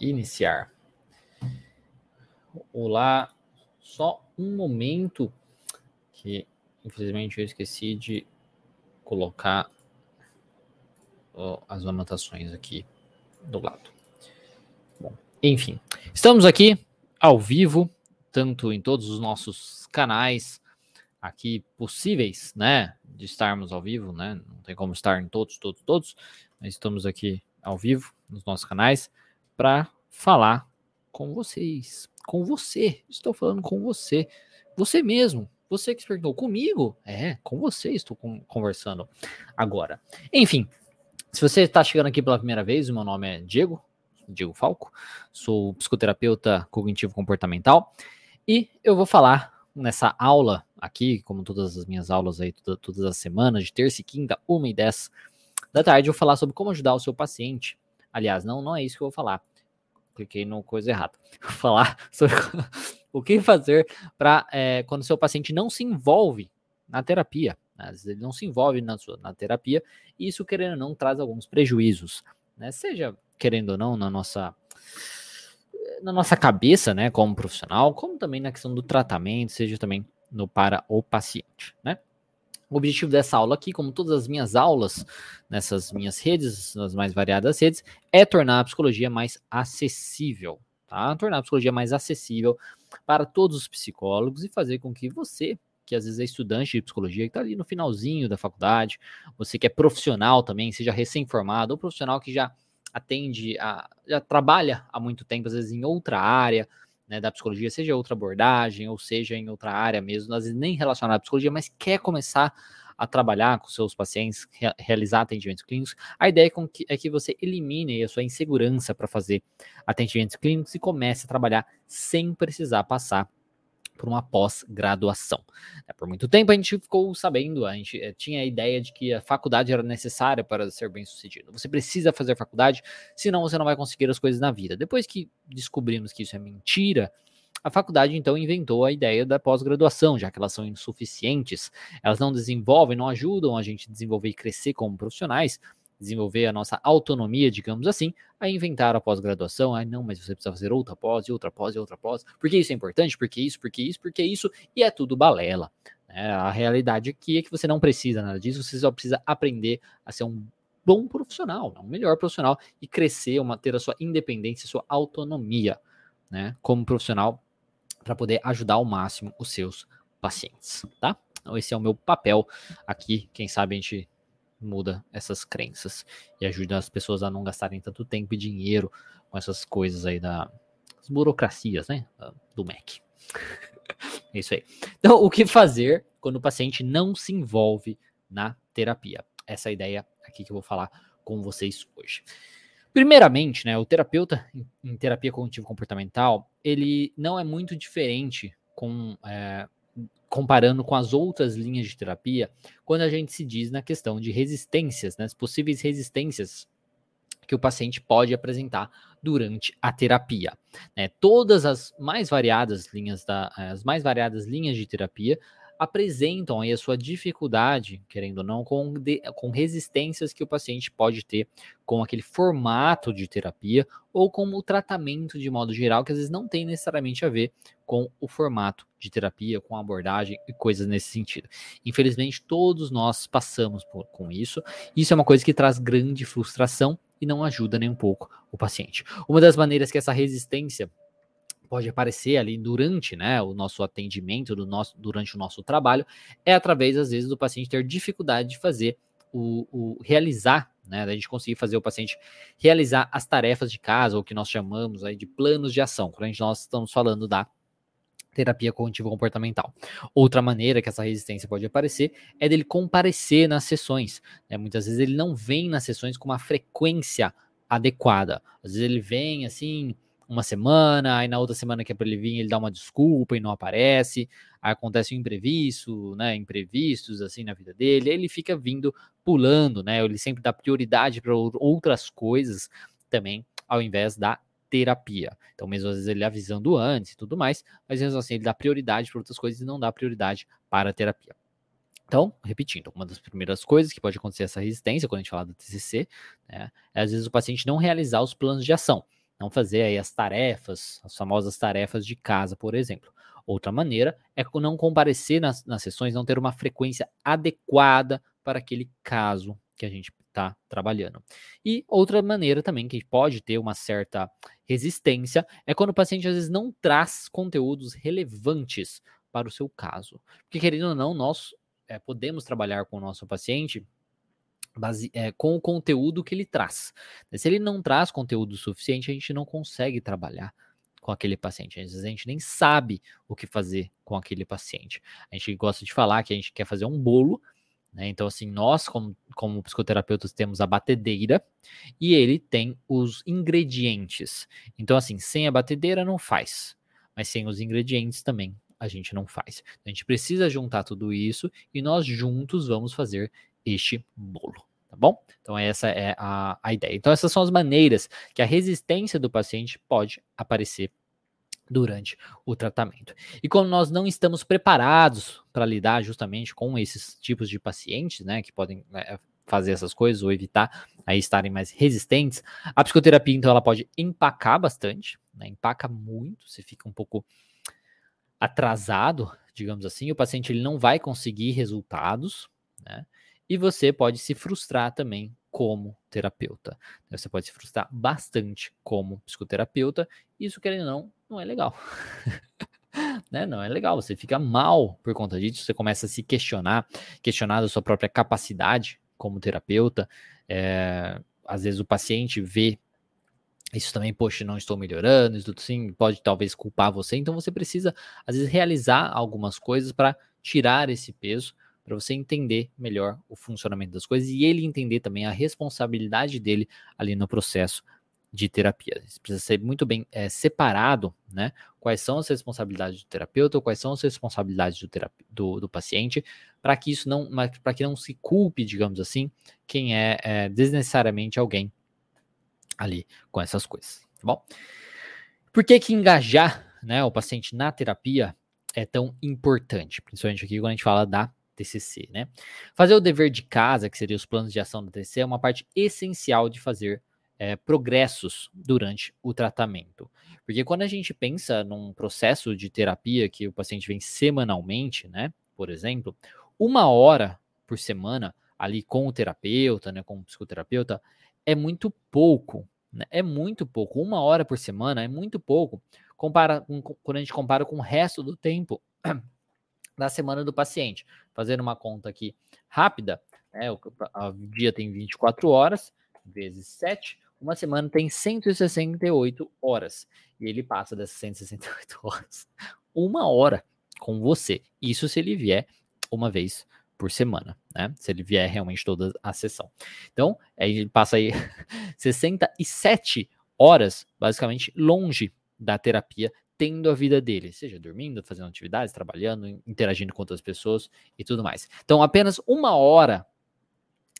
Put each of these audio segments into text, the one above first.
iniciar. Olá, só um momento que infelizmente eu esqueci de colocar as anotações aqui do lado. Bom, enfim, estamos aqui ao vivo, tanto em todos os nossos canais aqui possíveis, né, de estarmos ao vivo, né? Não tem como estar em todos, todos, todos, mas estamos aqui ao vivo nos nossos canais para falar com vocês, com você. Estou falando com você, você mesmo. Você que se perguntou comigo? É, com você estou conversando agora. Enfim, se você está chegando aqui pela primeira vez, o meu nome é Diego, Diego Falco, sou psicoterapeuta cognitivo comportamental e eu vou falar nessa aula aqui, como todas as minhas aulas aí, toda, todas as semanas, de terça e quinta, uma e dez da tarde, eu vou falar sobre como ajudar o seu paciente. Aliás, não, não é isso que eu vou falar cliquei no coisa errada. Vou falar sobre o que fazer para é, quando seu paciente não se envolve na terapia. Né? Às vezes ele não se envolve na, sua, na terapia, e isso, querendo ou não, traz alguns prejuízos. Né? Seja, querendo ou não, na nossa na nossa cabeça, né, como profissional, como também na questão do tratamento, seja também no para o paciente, né? O objetivo dessa aula aqui, como todas as minhas aulas nessas minhas redes, nas mais variadas redes, é tornar a psicologia mais acessível, tá? Tornar a psicologia mais acessível para todos os psicólogos e fazer com que você, que às vezes é estudante de psicologia, que está ali no finalzinho da faculdade, você que é profissional também, seja recém-formado, ou profissional que já atende, a, já trabalha há muito tempo, às vezes em outra área, né, da psicologia, seja outra abordagem, ou seja em outra área mesmo, às vezes nem relacionada à psicologia, mas quer começar a trabalhar com seus pacientes, realizar atendimentos clínicos, a ideia é, que, é que você elimine a sua insegurança para fazer atendimentos clínicos e comece a trabalhar sem precisar passar por uma pós-graduação. É, por muito tempo a gente ficou sabendo, a gente eh, tinha a ideia de que a faculdade era necessária para ser bem sucedido. Você precisa fazer faculdade, senão você não vai conseguir as coisas na vida. Depois que descobrimos que isso é mentira, a faculdade então inventou a ideia da pós-graduação, já que elas são insuficientes, elas não desenvolvem, não ajudam a gente a desenvolver e crescer como profissionais, desenvolver a nossa autonomia, digamos assim, a inventar a pós-graduação. Ah, não, mas você precisa fazer outra pós, e outra pós, e outra pós. Porque isso é importante? Porque isso, porque isso, porque isso, e é tudo balela. Né? A realidade aqui é que você não precisa nada disso, você só precisa aprender a ser um bom profissional, um melhor profissional e crescer, uma, ter a sua independência, a sua autonomia, né, como profissional, para poder ajudar ao máximo os seus pacientes, tá? Então, esse é o meu papel aqui. Quem sabe a gente muda essas crenças e ajuda as pessoas a não gastarem tanto tempo e dinheiro com essas coisas aí da as burocracias, né, do MEC. é isso aí. Então, o que fazer quando o paciente não se envolve na terapia? Essa é a ideia aqui que eu vou falar com vocês hoje. Primeiramente, né, o terapeuta em terapia cognitivo comportamental, ele não é muito diferente com é, comparando com as outras linhas de terapia, quando a gente se diz na questão de resistências, né, as possíveis resistências que o paciente pode apresentar durante a terapia. Né? Todas as mais variadas linhas da, as mais variadas linhas de terapia apresentam aí a sua dificuldade, querendo ou não, com, de, com resistências que o paciente pode ter com aquele formato de terapia ou com o tratamento de modo geral, que às vezes não tem necessariamente a ver com o formato de terapia, com a abordagem e coisas nesse sentido. Infelizmente, todos nós passamos por, com isso. Isso é uma coisa que traz grande frustração e não ajuda nem um pouco o paciente. Uma das maneiras que essa resistência pode aparecer ali durante né, o nosso atendimento, do nosso, durante o nosso trabalho, é através, às vezes, do paciente ter dificuldade de fazer o, o realizar, né, da gente conseguir fazer o paciente realizar as tarefas de casa, ou que nós chamamos aí de planos de ação, quando gente, nós estamos falando da terapia cognitivo comportamental. Outra maneira que essa resistência pode aparecer é dele comparecer nas sessões. Né? Muitas vezes ele não vem nas sessões com uma frequência adequada. Às vezes ele vem assim, uma semana, aí na outra semana que é para ele vir, ele dá uma desculpa e não aparece, aí acontece um imprevisto, né, imprevistos assim na vida dele, ele fica vindo pulando, né, ele sempre dá prioridade para outras coisas também, ao invés da terapia. Então, mesmo às vezes ele avisando antes e tudo mais, mas mesmo assim ele dá prioridade para outras coisas e não dá prioridade para a terapia. Então, repetindo, uma das primeiras coisas que pode acontecer essa resistência, quando a gente fala do TCC, né, é às vezes o paciente não realizar os planos de ação. Não fazer aí as tarefas, as famosas tarefas de casa, por exemplo. Outra maneira é não comparecer nas, nas sessões, não ter uma frequência adequada para aquele caso que a gente está trabalhando. E outra maneira também que pode ter uma certa resistência é quando o paciente às vezes não traz conteúdos relevantes para o seu caso. Porque, querendo ou não, nós é, podemos trabalhar com o nosso paciente base, é, com o conteúdo que ele traz. Se ele não traz conteúdo suficiente, a gente não consegue trabalhar com aquele paciente. Às vezes a gente nem sabe o que fazer com aquele paciente. A gente gosta de falar que a gente quer fazer um bolo, né? Então, assim, nós, como, como psicoterapeutas, temos a batedeira e ele tem os ingredientes. Então, assim, sem a batedeira não faz, mas sem os ingredientes também a gente não faz. A gente precisa juntar tudo isso e nós juntos vamos fazer este bolo tá bom? Então, essa é a, a ideia. Então, essas são as maneiras que a resistência do paciente pode aparecer durante o tratamento. E quando nós não estamos preparados para lidar justamente com esses tipos de pacientes, né, que podem é, fazer essas coisas ou evitar aí estarem mais resistentes, a psicoterapia então ela pode empacar bastante, né, empaca muito, você fica um pouco atrasado, digamos assim, o paciente ele não vai conseguir resultados, né? E você pode se frustrar também como terapeuta. Você pode se frustrar bastante como psicoterapeuta. Isso, querendo ou não, não é legal. né? Não é legal. Você fica mal por conta disso. Você começa a se questionar, questionar a sua própria capacidade como terapeuta. É, às vezes o paciente vê isso também, poxa, não estou melhorando, isso sim, pode talvez culpar você. Então você precisa, às vezes, realizar algumas coisas para tirar esse peso para você entender melhor o funcionamento das coisas e ele entender também a responsabilidade dele ali no processo de terapia. Isso precisa ser muito bem é, separado, né? Quais são as responsabilidades do terapeuta, quais são as responsabilidades do, do, do paciente, para que isso não, para que não se culpe, digamos assim, quem é, é desnecessariamente alguém ali com essas coisas, tá bom? Por que que engajar, né, o paciente na terapia é tão importante, principalmente aqui quando a gente fala da TCC, né? Fazer o dever de casa, que seria os planos de ação da TCC, é uma parte essencial de fazer é, progressos durante o tratamento. Porque quando a gente pensa num processo de terapia que o paciente vem semanalmente, né? Por exemplo, uma hora por semana ali com o terapeuta, né? Com o psicoterapeuta, é muito pouco. Né? É muito pouco. Uma hora por semana é muito pouco. Compara, quando a gente compara com o resto do tempo da semana do paciente. Fazendo uma conta aqui rápida, né, o, o dia tem 24 horas, vezes 7, uma semana tem 168 horas. E ele passa dessas 168 horas uma hora com você. Isso se ele vier uma vez por semana, né? Se ele vier realmente toda a sessão. Então, aí ele passa aí 67 horas, basicamente, longe da terapia tendo a vida dele, seja dormindo, fazendo atividades, trabalhando, interagindo com outras pessoas e tudo mais. Então, apenas uma hora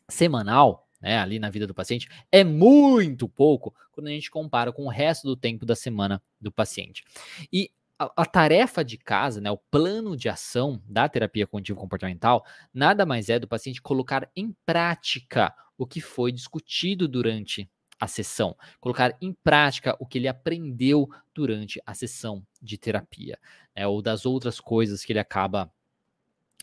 semanal, né, ali na vida do paciente, é muito pouco quando a gente compara com o resto do tempo da semana do paciente. E a, a tarefa de casa, né, o plano de ação da terapia cognitivo comportamental, nada mais é do paciente colocar em prática o que foi discutido durante a sessão, colocar em prática o que ele aprendeu durante a sessão de terapia, né, ou das outras coisas que ele acaba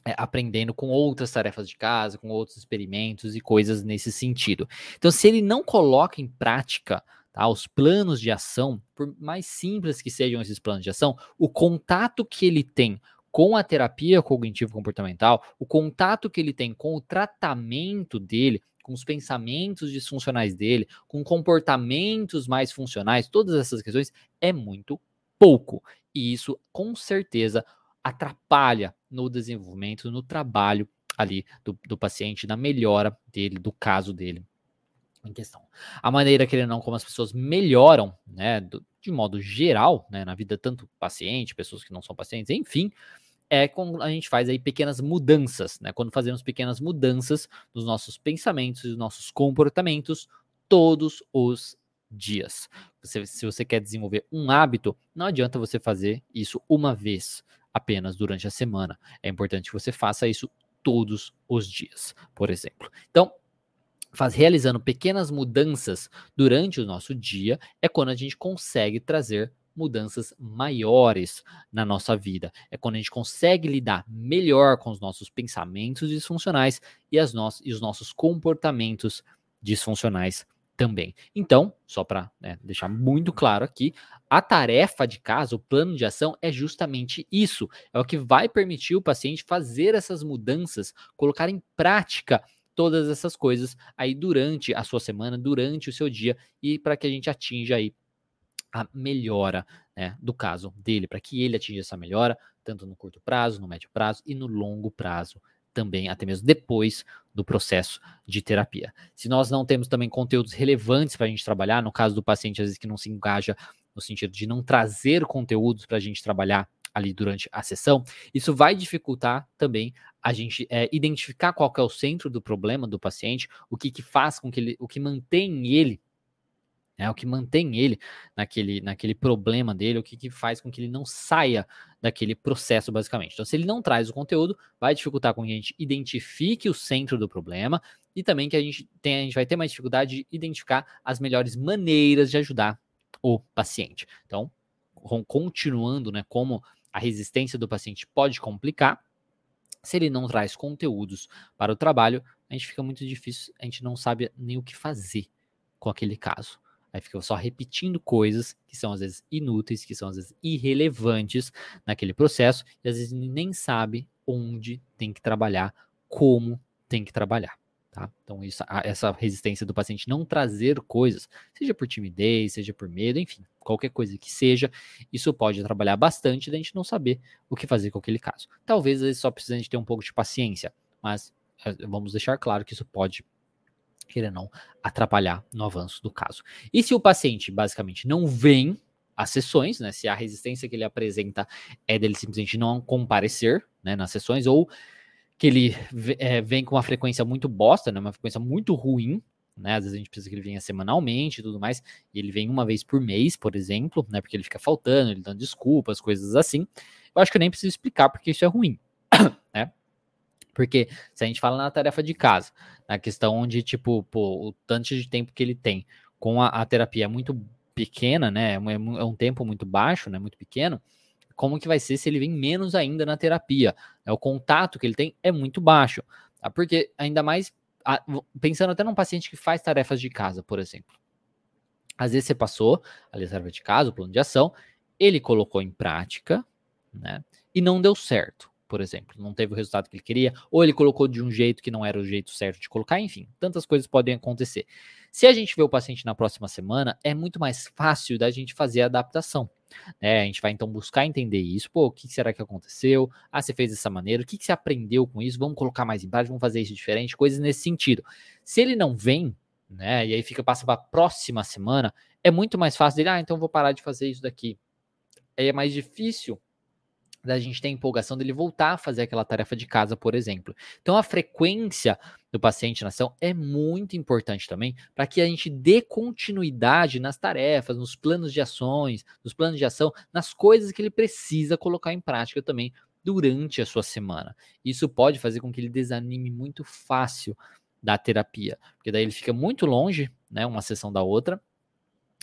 é, aprendendo com outras tarefas de casa, com outros experimentos e coisas nesse sentido. Então, se ele não coloca em prática tá, os planos de ação, por mais simples que sejam esses planos de ação, o contato que ele tem com a terapia cognitivo-comportamental, o contato que ele tem com o tratamento dele, com os pensamentos disfuncionais dele, com comportamentos mais funcionais, todas essas questões, é muito pouco. E isso, com certeza, atrapalha no desenvolvimento, no trabalho ali do, do paciente, na melhora dele, do caso dele em questão. A maneira que ele não, como as pessoas melhoram, né, do, de modo geral, né, na vida tanto paciente, pessoas que não são pacientes, enfim, é quando a gente faz aí pequenas mudanças, né? Quando fazemos pequenas mudanças nos nossos pensamentos e nos nossos comportamentos todos os dias. Você, se você quer desenvolver um hábito, não adianta você fazer isso uma vez apenas durante a semana. É importante que você faça isso todos os dias, por exemplo. Então, faz realizando pequenas mudanças durante o nosso dia, é quando a gente consegue trazer mudanças maiores na nossa vida. É quando a gente consegue lidar melhor com os nossos pensamentos disfuncionais e, as no e os nossos comportamentos disfuncionais também. Então, só para né, deixar muito claro aqui, a tarefa de casa, o plano de ação é justamente isso. É o que vai permitir o paciente fazer essas mudanças, colocar em prática todas essas coisas aí durante a sua semana, durante o seu dia e para que a gente atinja aí a melhora né, do caso dele, para que ele atinja essa melhora, tanto no curto prazo, no médio prazo e no longo prazo também, até mesmo depois do processo de terapia. Se nós não temos também conteúdos relevantes para a gente trabalhar, no caso do paciente, às vezes que não se engaja no sentido de não trazer conteúdos para a gente trabalhar ali durante a sessão, isso vai dificultar também a gente é, identificar qual é o centro do problema do paciente, o que, que faz com que ele, o que mantém ele é o que mantém ele naquele, naquele problema dele, o que, que faz com que ele não saia daquele processo, basicamente. Então, se ele não traz o conteúdo, vai dificultar com que a gente identifique o centro do problema e também que a gente, tem, a gente vai ter mais dificuldade de identificar as melhores maneiras de ajudar o paciente. Então, continuando, né, como a resistência do paciente pode complicar, se ele não traz conteúdos para o trabalho, a gente fica muito difícil, a gente não sabe nem o que fazer com aquele caso. Aí fica só repetindo coisas que são às vezes inúteis, que são às vezes irrelevantes naquele processo, e às vezes nem sabe onde tem que trabalhar, como tem que trabalhar. Tá? Então, isso, essa resistência do paciente não trazer coisas, seja por timidez, seja por medo, enfim, qualquer coisa que seja, isso pode trabalhar bastante da gente não saber o que fazer com aquele caso. Talvez às vezes só precisa de ter um pouco de paciência, mas eh, vamos deixar claro que isso pode queira não, atrapalhar no avanço do caso. E se o paciente basicamente não vem às sessões, né, se a resistência que ele apresenta é dele simplesmente não comparecer né, nas sessões, ou que ele é, vem com uma frequência muito bosta, né, uma frequência muito ruim, né, às vezes a gente precisa que ele venha semanalmente e tudo mais, e ele vem uma vez por mês, por exemplo, né, porque ele fica faltando, ele dando desculpas, coisas assim. Eu acho que eu nem preciso explicar porque isso é ruim, né? Porque se a gente fala na tarefa de casa, na questão onde, tipo, pô, o tanto de tempo que ele tem com a, a terapia é muito pequena, né? É, é, é, um tempo muito baixo, né? Muito pequeno. Como que vai ser se ele vem menos ainda na terapia? É, o contato que ele tem é muito baixo. Tá? Porque ainda mais pensando até num paciente que faz tarefas de casa, por exemplo. Às vezes você passou a tarefa de casa, o plano de ação, ele colocou em prática, né? E não deu certo por exemplo, não teve o resultado que ele queria, ou ele colocou de um jeito que não era o jeito certo de colocar, enfim, tantas coisas podem acontecer. Se a gente vê o paciente na próxima semana, é muito mais fácil da gente fazer a adaptação. Né? A gente vai então buscar entender isso. Pô, o que será que aconteceu? Ah, você fez dessa maneira, o que, você aprendeu com isso? Vamos colocar mais em prática, vamos fazer isso diferente, coisas nesse sentido. Se ele não vem, né? E aí fica passa para a próxima semana, é muito mais fácil dele, ah, então vou parar de fazer isso daqui. Aí é mais difícil da gente ter a empolgação dele voltar a fazer aquela tarefa de casa, por exemplo. Então, a frequência do paciente na ação é muito importante também para que a gente dê continuidade nas tarefas, nos planos de ações, nos planos de ação, nas coisas que ele precisa colocar em prática também durante a sua semana. Isso pode fazer com que ele desanime muito fácil da terapia, porque daí ele fica muito longe, né, uma sessão da outra,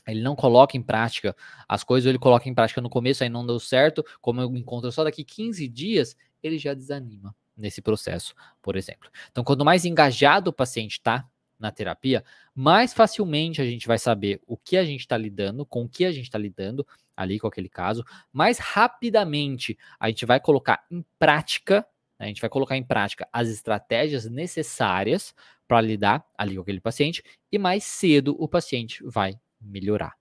ele não coloca em prática as coisas, ou ele coloca em prática no começo, aí não deu certo, como eu encontro só daqui 15 dias, ele já desanima nesse processo, por exemplo. Então, quanto mais engajado o paciente está na terapia, mais facilmente a gente vai saber o que a gente está lidando, com o que a gente está lidando ali com aquele caso, mais rapidamente a gente vai colocar em prática, né, a gente vai colocar em prática as estratégias necessárias para lidar ali com aquele paciente, e mais cedo o paciente vai melhorar.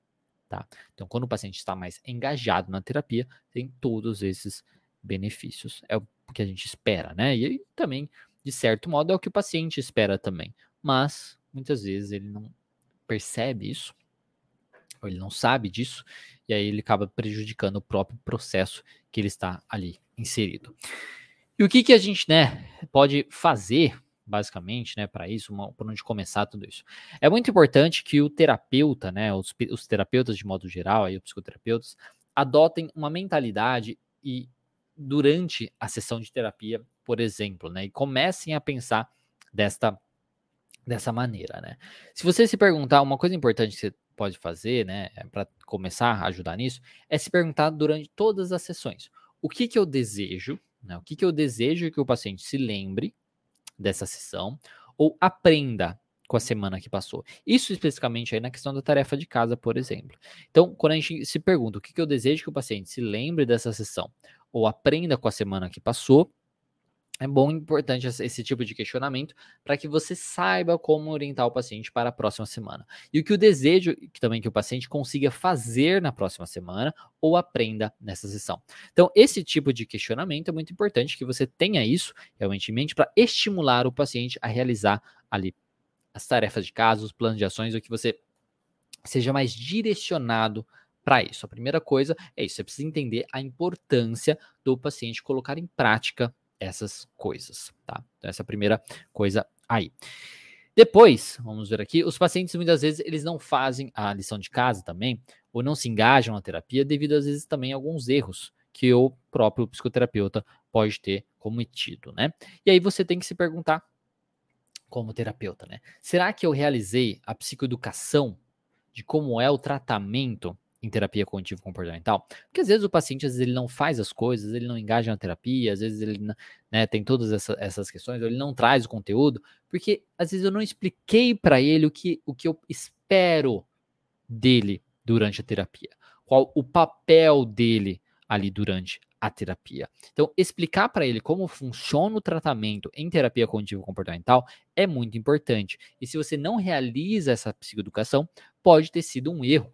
Tá? Então, quando o paciente está mais engajado na terapia, tem todos esses benefícios. É o que a gente espera, né? E também, de certo modo, é o que o paciente espera também. Mas, muitas vezes, ele não percebe isso, ou ele não sabe disso, e aí ele acaba prejudicando o próprio processo que ele está ali inserido. E o que, que a gente né, pode fazer basicamente, né, para isso, por onde começar tudo isso. É muito importante que o terapeuta, né, os, os terapeutas de modo geral, aí os psicoterapeutas, adotem uma mentalidade e durante a sessão de terapia, por exemplo, né, e comecem a pensar desta dessa maneira, né? Se você se perguntar, uma coisa importante que você pode fazer, né, para começar a ajudar nisso, é se perguntar durante todas as sessões: o que que eu desejo, né? O que que eu desejo que o paciente se lembre dessa sessão ou aprenda com a semana que passou. Isso especificamente aí na questão da tarefa de casa, por exemplo. Então, quando a gente se pergunta o que, que eu desejo que o paciente se lembre dessa sessão ou aprenda com a semana que passou, é bom e importante esse tipo de questionamento para que você saiba como orientar o paciente para a próxima semana. E o que o desejo que também que o paciente consiga fazer na próxima semana ou aprenda nessa sessão. Então, esse tipo de questionamento é muito importante que você tenha isso realmente em mente para estimular o paciente a realizar ali as tarefas de casa, os planos de ações, o que você seja mais direcionado para isso. A primeira coisa é isso, você precisa entender a importância do paciente colocar em prática essas coisas, tá? Então, essa é a primeira coisa aí. Depois, vamos ver aqui, os pacientes muitas vezes eles não fazem a lição de casa também, ou não se engajam na terapia devido às vezes também a alguns erros que o próprio psicoterapeuta pode ter cometido, né? E aí você tem que se perguntar como terapeuta, né? Será que eu realizei a psicoeducação de como é o tratamento em terapia cognitivo comportamental, porque às vezes o paciente às vezes ele não faz as coisas, ele não engaja na terapia, às vezes ele né, tem todas essa, essas questões, ele não traz o conteúdo, porque às vezes eu não expliquei para ele o que, o que eu espero dele durante a terapia, qual o papel dele ali durante a terapia. Então, explicar para ele como funciona o tratamento em terapia cognitivo comportamental é muito importante. E se você não realiza essa psicoeducação, pode ter sido um erro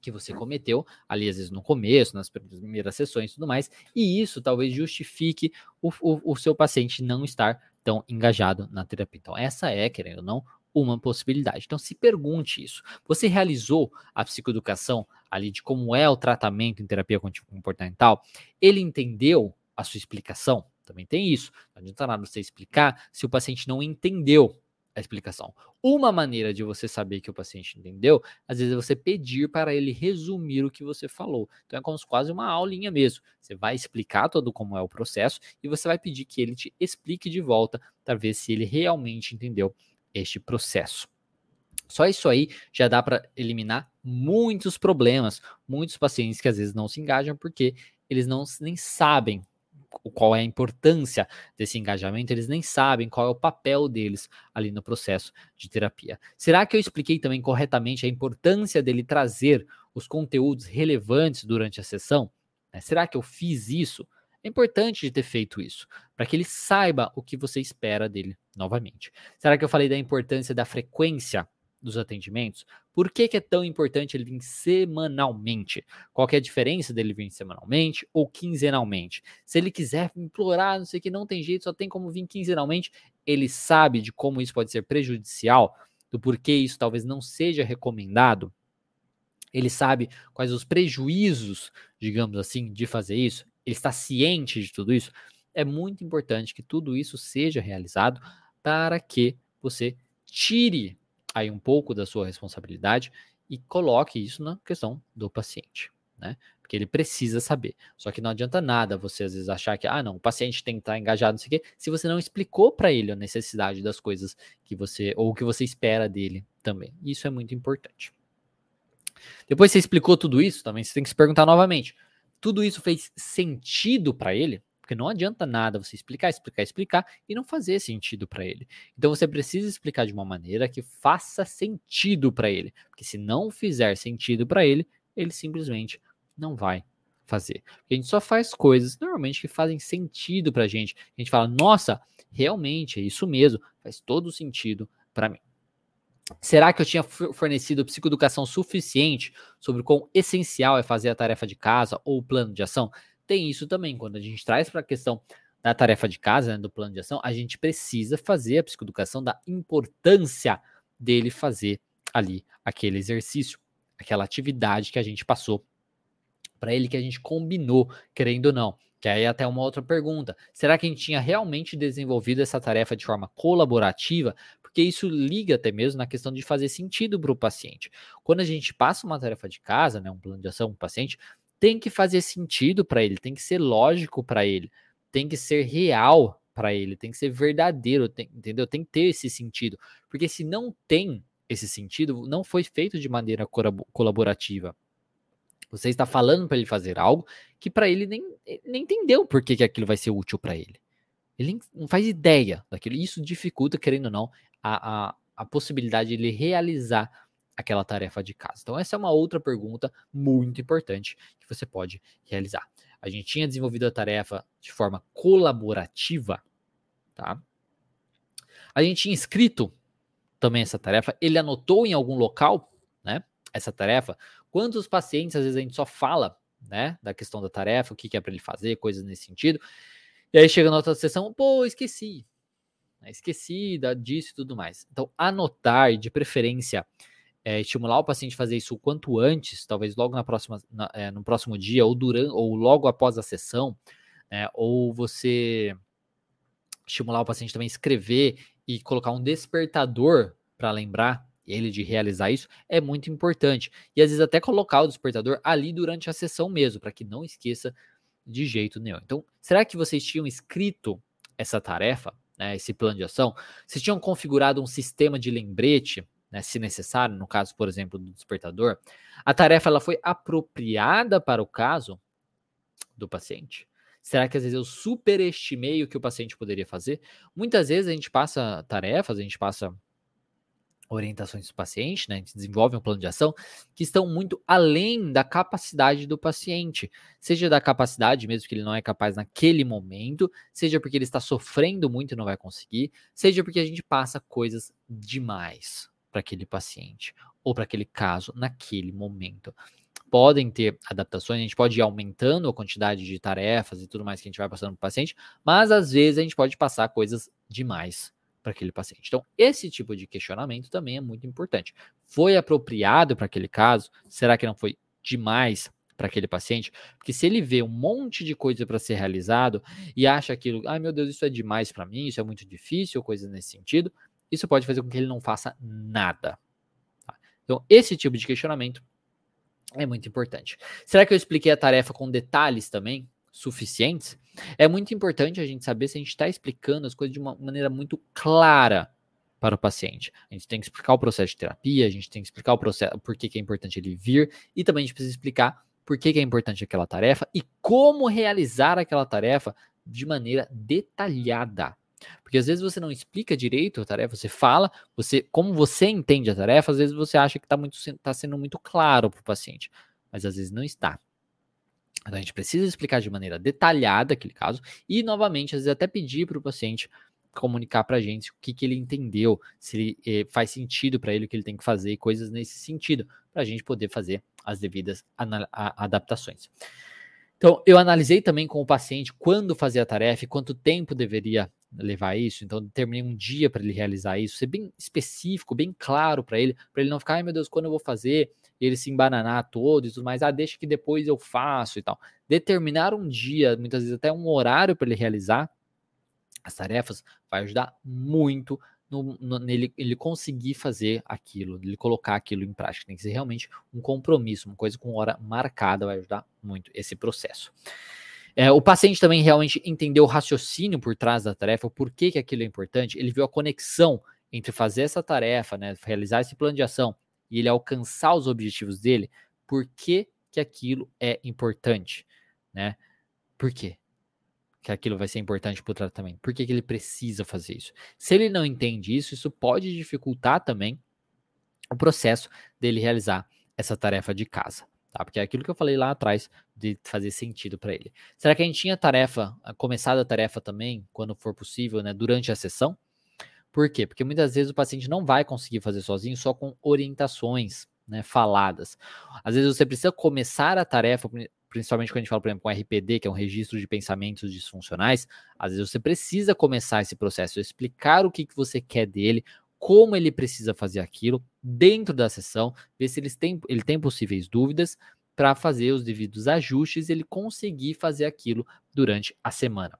que você cometeu, ali às vezes no começo, nas primeiras sessões e tudo mais, e isso talvez justifique o, o, o seu paciente não estar tão engajado na terapia. Então, essa é, querendo ou não, uma possibilidade. Então, se pergunte isso. Você realizou a psicoeducação ali de como é o tratamento em terapia comportamental? Ele entendeu a sua explicação? Também tem isso. Não adianta nada você explicar se o paciente não entendeu a explicação. Uma maneira de você saber que o paciente entendeu, às vezes é você pedir para ele resumir o que você falou. Então é como se quase uma aulinha mesmo. Você vai explicar todo como é o processo e você vai pedir que ele te explique de volta para ver se ele realmente entendeu este processo. Só isso aí já dá para eliminar muitos problemas, muitos pacientes que às vezes não se engajam porque eles não nem sabem qual é a importância desse engajamento, eles nem sabem qual é o papel deles ali no processo de terapia. Será que eu expliquei também corretamente a importância dele trazer os conteúdos relevantes durante a sessão? Né, será que eu fiz isso? É importante de ter feito isso, para que ele saiba o que você espera dele novamente. Será que eu falei da importância da frequência dos atendimentos, por que, que, é tão importante ele vir semanalmente? Qual é a diferença dele vir semanalmente ou quinzenalmente? Se ele quiser implorar, não sei o que, não tem jeito, só tem como vir quinzenalmente, ele sabe de como isso pode ser prejudicial, do porquê isso talvez não seja recomendado. Ele sabe quais os prejuízos, digamos assim, de fazer isso. Ele está ciente de tudo isso. É muito importante que tudo isso seja realizado para que você tire aí um pouco da sua responsabilidade e coloque isso na questão do paciente, né? Porque ele precisa saber. Só que não adianta nada você às vezes achar que, ah, não, o paciente tem que estar engajado, não sei o quê, se você não explicou para ele a necessidade das coisas que você, ou o que você espera dele também. Isso é muito importante. Depois você explicou tudo isso, também você tem que se perguntar novamente: tudo isso fez sentido para ele? Porque não adianta nada você explicar, explicar, explicar e não fazer sentido para ele. Então você precisa explicar de uma maneira que faça sentido para ele. Porque se não fizer sentido para ele, ele simplesmente não vai fazer. A gente só faz coisas normalmente que fazem sentido para a gente. A gente fala, nossa, realmente é isso mesmo, faz todo sentido para mim. Será que eu tinha fornecido psicoeducação suficiente sobre o quão essencial é fazer a tarefa de casa ou o plano de ação? Tem isso também. Quando a gente traz para a questão da tarefa de casa, né, do plano de ação, a gente precisa fazer a psicoeducação da importância dele fazer ali aquele exercício, aquela atividade que a gente passou para ele, que a gente combinou, querendo ou não. Que aí até uma outra pergunta. Será que a gente tinha realmente desenvolvido essa tarefa de forma colaborativa? Porque isso liga até mesmo na questão de fazer sentido para o paciente. Quando a gente passa uma tarefa de casa, né, um plano de ação para o paciente, tem que fazer sentido para ele, tem que ser lógico para ele, tem que ser real para ele, tem que ser verdadeiro, tem, entendeu? Tem que ter esse sentido. Porque se não tem esse sentido, não foi feito de maneira colaborativa. Você está falando para ele fazer algo que para ele nem, nem entendeu por que, que aquilo vai ser útil para ele. Ele não faz ideia daquilo. Isso dificulta, querendo ou não, a, a, a possibilidade de ele realizar aquela tarefa de casa. Então, essa é uma outra pergunta muito importante que você pode realizar. A gente tinha desenvolvido a tarefa de forma colaborativa, tá? A gente tinha escrito também essa tarefa, ele anotou em algum local, né? Essa tarefa. Quantos pacientes, às vezes a gente só fala, né? Da questão da tarefa, o que, é para ele fazer, coisas nesse sentido. E aí chega na outra sessão, pô, esqueci. Esqueci disso e tudo mais. Então, anotar, de preferência, é, estimular o paciente a fazer isso o quanto antes, talvez logo na próxima, na, é, no próximo dia, ou durante, ou logo após a sessão, né, ou você estimular o paciente também a escrever e colocar um despertador para lembrar ele de realizar isso é muito importante. E às vezes até colocar o despertador ali durante a sessão mesmo, para que não esqueça de jeito nenhum. Então, será que vocês tinham escrito essa tarefa, né, esse plano de ação? Vocês tinham configurado um sistema de lembrete né, se necessário, no caso, por exemplo, do despertador, a tarefa ela foi apropriada para o caso do paciente? Será que às vezes eu superestimei o que o paciente poderia fazer? Muitas vezes a gente passa tarefas, a gente passa orientações do paciente, né? A gente desenvolve um plano de ação que estão muito além da capacidade do paciente, seja da capacidade mesmo que ele não é capaz naquele momento, seja porque ele está sofrendo muito e não vai conseguir, seja porque a gente passa coisas demais para aquele paciente ou para aquele caso naquele momento. Podem ter adaptações, a gente pode ir aumentando a quantidade de tarefas e tudo mais que a gente vai passando para o paciente, mas às vezes a gente pode passar coisas demais para aquele paciente. Então, esse tipo de questionamento também é muito importante. Foi apropriado para aquele caso? Será que não foi demais para aquele paciente? Porque se ele vê um monte de coisa para ser realizado e acha aquilo, ai meu Deus, isso é demais para mim, isso é muito difícil, coisa nesse sentido, isso pode fazer com que ele não faça nada. Tá? Então, esse tipo de questionamento é muito importante. Será que eu expliquei a tarefa com detalhes também suficientes? É muito importante a gente saber se a gente está explicando as coisas de uma maneira muito clara para o paciente. A gente tem que explicar o processo de terapia, a gente tem que explicar o processo, por que, que é importante ele vir, e também a gente precisa explicar por que, que é importante aquela tarefa e como realizar aquela tarefa de maneira detalhada. Porque às vezes você não explica direito a tarefa, você fala, você, como você entende a tarefa, às vezes você acha que está tá sendo muito claro para o paciente, mas às vezes não está. Então a gente precisa explicar de maneira detalhada aquele caso e, novamente, às vezes até pedir para o paciente comunicar para a gente o que, que ele entendeu, se ele, eh, faz sentido para ele o que ele tem que fazer, coisas nesse sentido, para a gente poder fazer as devidas adaptações. Então, eu analisei também com o paciente quando fazer a tarefa e quanto tempo deveria levar isso. Então, determinei um dia para ele realizar isso, ser bem específico, bem claro para ele, para ele não ficar, ai meu Deus, quando eu vou fazer? E ele se embananar todo e tudo mais, ah, deixa que depois eu faço e tal. Determinar um dia, muitas vezes até um horário para ele realizar as tarefas, vai ajudar muito no, no, nele ele conseguir fazer aquilo, ele colocar aquilo em prática. Tem que ser realmente um compromisso, uma coisa com hora marcada, vai ajudar muito esse processo. É, o paciente também realmente entendeu o raciocínio por trás da tarefa, por que, que aquilo é importante, ele viu a conexão entre fazer essa tarefa, né, realizar esse plano de ação e ele alcançar os objetivos dele, por que, que aquilo é importante, né? Por quê? que aquilo vai ser importante para o tratamento? Por que, que ele precisa fazer isso? Se ele não entende isso, isso pode dificultar também o processo dele realizar essa tarefa de casa. Tá? Porque é aquilo que eu falei lá atrás de fazer sentido para ele. Será que a gente tinha tarefa, começado a tarefa também, quando for possível, né, durante a sessão? Por quê? Porque muitas vezes o paciente não vai conseguir fazer sozinho só com orientações né, faladas. Às vezes você precisa começar a tarefa, principalmente quando a gente fala, por exemplo, com RPD, que é um registro de pensamentos disfuncionais, às vezes você precisa começar esse processo, explicar o que, que você quer dele, como ele precisa fazer aquilo dentro da sessão, ver se eles têm, ele tem possíveis dúvidas para fazer os devidos ajustes e ele conseguir fazer aquilo durante a semana.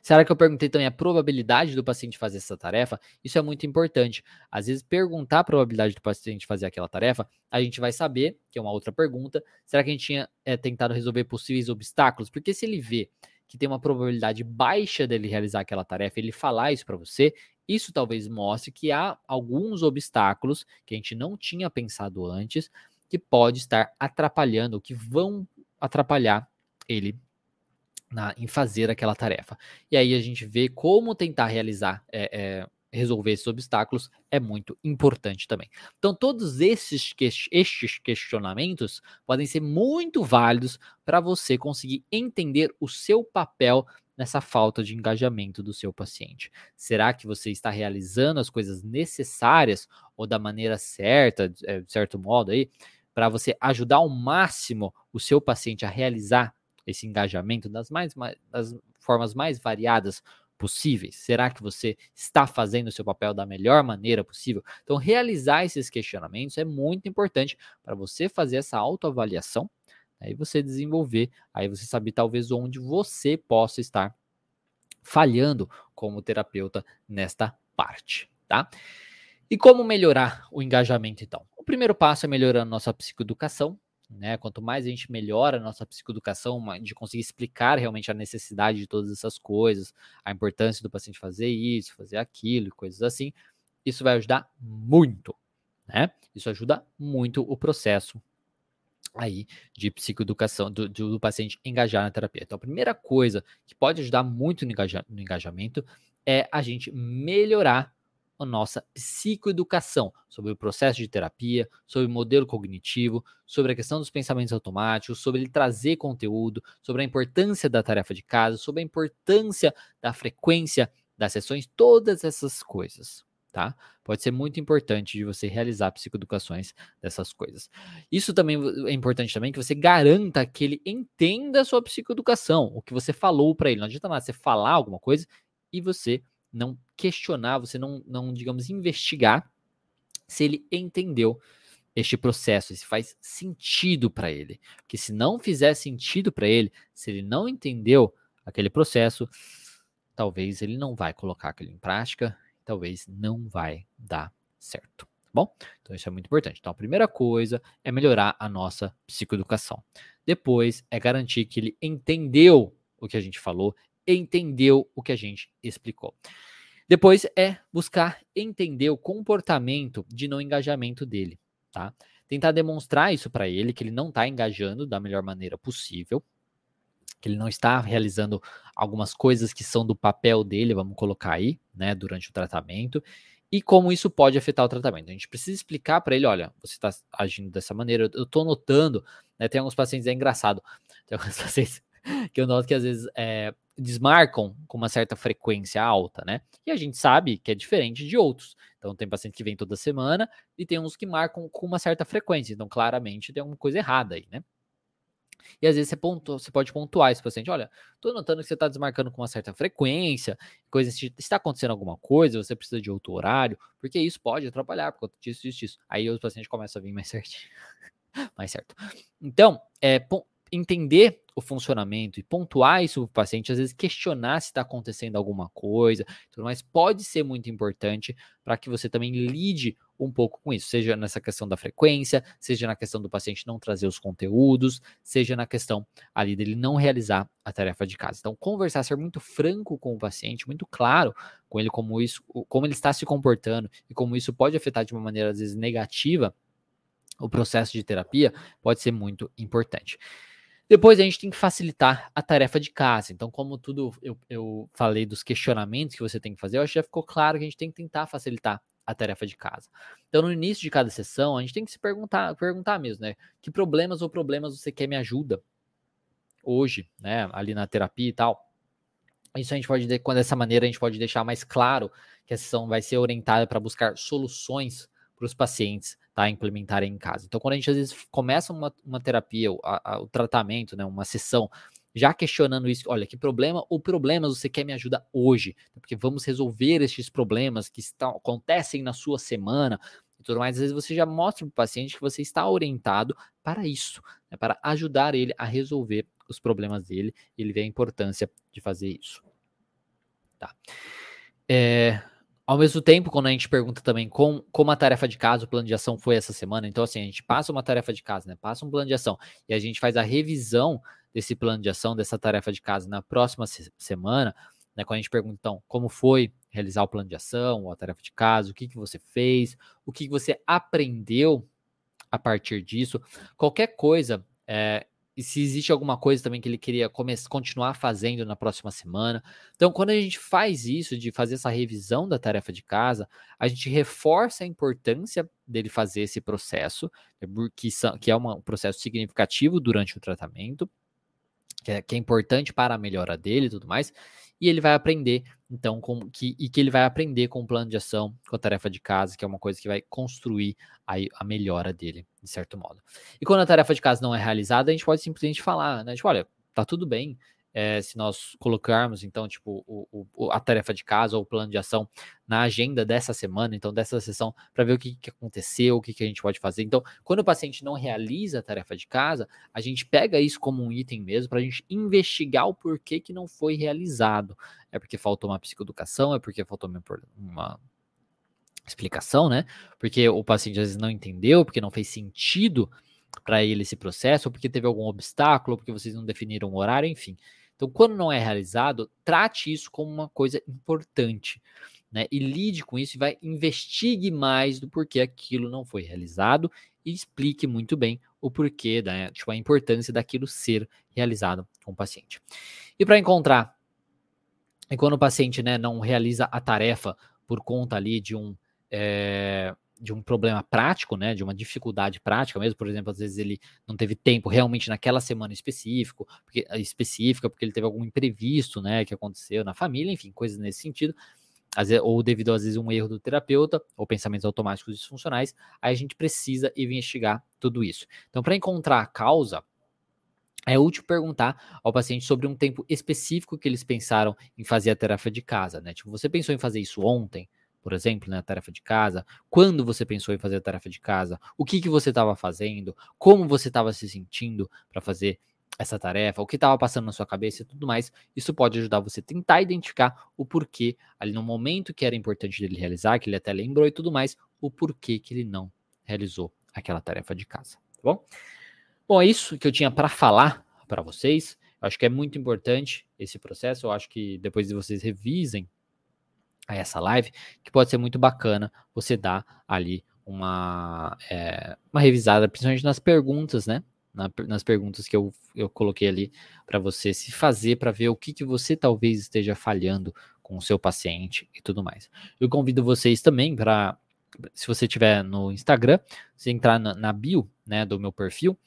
Será que eu perguntei também a probabilidade do paciente fazer essa tarefa? Isso é muito importante. Às vezes, perguntar a probabilidade do paciente fazer aquela tarefa, a gente vai saber, que é uma outra pergunta, será que a gente tinha é, tentado resolver possíveis obstáculos? Porque se ele vê que tem uma probabilidade baixa dele realizar aquela tarefa, ele falar isso para você, isso talvez mostre que há alguns obstáculos que a gente não tinha pensado antes, que pode estar atrapalhando, que vão atrapalhar ele na, em fazer aquela tarefa. E aí a gente vê como tentar realizar, é, é, resolver esses obstáculos é muito importante também. Então, todos esses, estes questionamentos podem ser muito válidos para você conseguir entender o seu papel nessa falta de engajamento do seu paciente. Será que você está realizando as coisas necessárias ou da maneira certa, de certo modo aí, para você ajudar ao máximo o seu paciente a realizar esse engajamento das, mais, das formas mais variadas possíveis? Será que você está fazendo o seu papel da melhor maneira possível? Então, realizar esses questionamentos é muito importante para você fazer essa autoavaliação aí você desenvolver, aí você saber talvez onde você possa estar falhando como terapeuta nesta parte, tá? E como melhorar o engajamento então? O primeiro passo é melhorando nossa psicoeducação, né? Quanto mais a gente melhora a nossa psicoeducação, de conseguir explicar realmente a necessidade de todas essas coisas, a importância do paciente fazer isso, fazer aquilo, coisas assim, isso vai ajudar muito, né? Isso ajuda muito o processo aí de psicoeducação do, do, paciente engajar na terapia. Então, a primeira coisa que pode ajudar muito no, engaja, no engajamento é a gente melhorar a nossa psicoeducação sobre o processo de terapia, sobre o modelo cognitivo, sobre a questão dos pensamentos automáticos, sobre ele trazer conteúdo, sobre a importância da tarefa de casa, sobre a importância da frequência das sessões, todas essas coisas. Tá? Pode ser muito importante de você realizar psicoeducações dessas coisas. Isso também é importante também que você garanta que ele entenda a sua psicoeducação, o que você falou para ele. Não adianta nada você falar alguma coisa e você não questionar, você não, não, digamos, investigar se ele entendeu este processo, se faz sentido para ele. Porque se não fizer sentido para ele, se ele não entendeu aquele processo, talvez ele não vai colocar aquilo em prática, talvez não vai dar certo. Tá bom? Então isso é muito importante. Então a primeira coisa é melhorar a nossa psicoeducação. Depois é garantir que ele entendeu o que a gente falou, entendeu o que a gente explicou. Depois é buscar entender o comportamento de não engajamento dele, tá? Tentar demonstrar isso para ele, que ele não está engajando da melhor maneira possível, que ele não está realizando algumas coisas que são do papel dele, vamos colocar aí, né, durante o tratamento, e como isso pode afetar o tratamento. A gente precisa explicar para ele, olha, você está agindo dessa maneira, eu estou notando, né, tem alguns pacientes, é engraçado, tem alguns pacientes que eu noto que às vezes é, desmarcam com uma certa frequência alta, né? E a gente sabe que é diferente de outros. Então, tem paciente que vem toda semana e tem uns que marcam com uma certa frequência. Então, claramente tem alguma coisa errada aí, né? E às vezes você, pontua, você pode pontuar esse paciente: olha, estou notando que você está desmarcando com uma certa frequência, coisa, está acontecendo alguma coisa, você precisa de outro horário, porque isso pode atrapalhar por conta disso, disso, disso. Aí os pacientes começam a vir mais certinho. mais certo. Então, é, entender o funcionamento e pontuar isso para o paciente, às vezes questionar se está acontecendo alguma coisa, tudo mais, pode ser muito importante para que você também lide um pouco com isso, seja nessa questão da frequência, seja na questão do paciente não trazer os conteúdos, seja na questão ali dele não realizar a tarefa de casa. Então, conversar, ser muito franco com o paciente, muito claro com ele como isso, como ele está se comportando e como isso pode afetar de uma maneira às vezes negativa o processo de terapia, pode ser muito importante. Depois a gente tem que facilitar a tarefa de casa. Então, como tudo eu, eu falei dos questionamentos que você tem que fazer, eu acho que já ficou claro que a gente tem que tentar facilitar a tarefa de casa. Então, no início de cada sessão, a gente tem que se perguntar, perguntar mesmo, né? Que problemas ou problemas você quer me ajuda hoje, né? Ali na terapia e tal. Isso a gente pode, dessa maneira, a gente pode deixar mais claro que a sessão vai ser orientada para buscar soluções para os pacientes tá, implementarem em casa. Então, quando a gente às vezes começa uma, uma terapia, a, a, o tratamento, né, uma sessão, já questionando isso, olha, que problema ou problemas você quer me ajudar hoje? Porque vamos resolver estes problemas que estão, acontecem na sua semana e tudo mais. Às vezes você já mostra para o paciente que você está orientado para isso, né, para ajudar ele a resolver os problemas dele. Ele vê a importância de fazer isso. Tá. É, Ao mesmo tempo, quando a gente pergunta também com, como a tarefa de casa, o plano de ação foi essa semana, então assim, a gente passa uma tarefa de casa, né? Passa um plano de ação e a gente faz a revisão desse plano de ação, dessa tarefa de casa na próxima se semana, né? Quando a gente pergunta, então, como foi realizar o plano de ação, ou a tarefa de casa, o que, que você fez, o que, que você aprendeu a partir disso, qualquer coisa é, e se existe alguma coisa também que ele queria continuar fazendo na próxima semana. Então, quando a gente faz isso, de fazer essa revisão da tarefa de casa, a gente reforça a importância dele fazer esse processo, né, que, que é um processo significativo durante o tratamento, que é, que é importante para a melhora dele e tudo mais e ele vai aprender, então, com, que, e que ele vai aprender com o plano de ação, com a tarefa de casa, que é uma coisa que vai construir aí a melhora dele, de certo modo. E quando a tarefa de casa não é realizada, a gente pode simplesmente falar, né? Tipo, olha, tá tudo bem, é, se nós colocarmos, então, tipo, o, o, a tarefa de casa ou o plano de ação na agenda dessa semana, então, dessa sessão, para ver o que, que aconteceu, o que, que a gente pode fazer. Então, quando o paciente não realiza a tarefa de casa, a gente pega isso como um item mesmo para a gente investigar o porquê que não foi realizado. É porque faltou uma psicoeducação, é porque faltou uma, uma explicação, né? Porque o paciente às vezes não entendeu, porque não fez sentido para ele esse processo, ou porque teve algum obstáculo, ou porque vocês não definiram um horário, enfim. Então, quando não é realizado, trate isso como uma coisa importante, né? E lide com isso e vai investigue mais do porquê aquilo não foi realizado e explique muito bem o porquê, né? tipo, a importância daquilo ser realizado com o paciente. E para encontrar, e quando o paciente né, não realiza a tarefa por conta ali de um é, de um problema prático, né, de uma dificuldade prática mesmo, por exemplo, às vezes ele não teve tempo realmente naquela semana específico, porque, eh, específica, porque ele teve algum imprevisto, né, que aconteceu na família, enfim, coisas nesse sentido, vezes, ou devido às vezes um erro do terapeuta, ou pensamentos automáticos disfuncionais, aí a gente precisa investigar tudo isso. Então, para encontrar a causa, é útil perguntar ao paciente sobre um tempo específico que eles pensaram em fazer a tarefa de casa, né? Tipo, você pensou em fazer isso ontem? Por exemplo, né, tarefa de casa, quando você pensou em fazer a tarefa de casa, o que, que você estava fazendo, como você estava se sentindo para fazer essa tarefa, o que estava passando na sua cabeça e tudo mais. Isso pode ajudar você a tentar identificar o porquê, ali no momento que era importante dele realizar, que ele até lembrou e tudo mais, o porquê que ele não realizou aquela tarefa de casa, tá bom? Bom, é isso que eu tinha para falar para vocês. Eu acho que é muito importante esse processo. Eu acho que depois de vocês revisem a essa live, que pode ser muito bacana você dar ali uma, é, uma revisada, principalmente nas perguntas, né? Na, nas perguntas que eu, eu coloquei ali para você se fazer, para ver o que, que você talvez esteja falhando com o seu paciente e tudo mais. Eu convido vocês também para, se você estiver no Instagram, você entrar na, na bio né, do meu perfil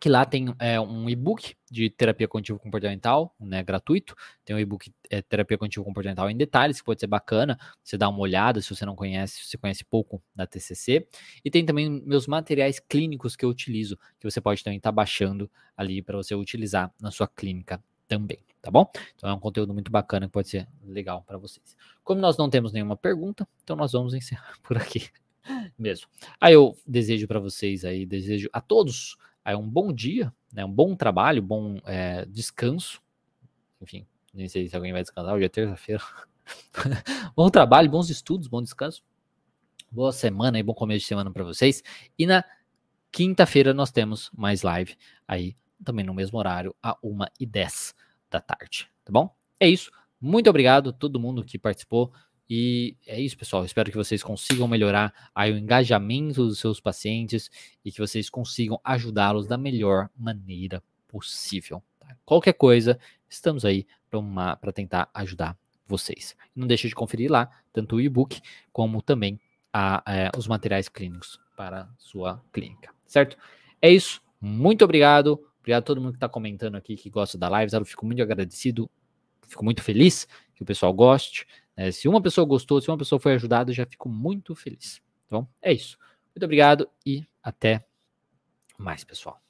que lá tem é, um e-book de terapia cognitivo comportamental, né, gratuito. Tem um e-book é, terapia cognitivo comportamental em detalhes, que pode ser bacana, você dá uma olhada se você não conhece, se você conhece pouco da TCC. E tem também meus materiais clínicos que eu utilizo, que você pode também estar tá baixando ali para você utilizar na sua clínica também, tá bom? Então é um conteúdo muito bacana que pode ser legal para vocês. Como nós não temos nenhuma pergunta, então nós vamos encerrar por aqui mesmo. Aí eu desejo para vocês aí, desejo a todos Aí um bom dia, né, um bom trabalho, bom é, descanso. Enfim, nem sei se alguém vai descansar, hoje é terça-feira. bom trabalho, bons estudos, bom descanso. Boa semana e bom começo de semana para vocês. E na quinta-feira nós temos mais live aí, também no mesmo horário, a 1h10 da tarde, tá bom? É isso. Muito obrigado a todo mundo que participou. E é isso, pessoal. Espero que vocês consigam melhorar aí o engajamento dos seus pacientes e que vocês consigam ajudá-los da melhor maneira possível. Tá? Qualquer coisa, estamos aí para tentar ajudar vocês. Não deixe de conferir lá tanto o e-book como também a, é, os materiais clínicos para sua clínica, certo? É isso. Muito obrigado. Obrigado a todo mundo que está comentando aqui, que gosta da live. Eu fico muito agradecido, fico muito feliz que o pessoal goste. É, se uma pessoa gostou, se uma pessoa foi ajudada, já fico muito feliz. Então, é isso. Muito obrigado e até mais, pessoal.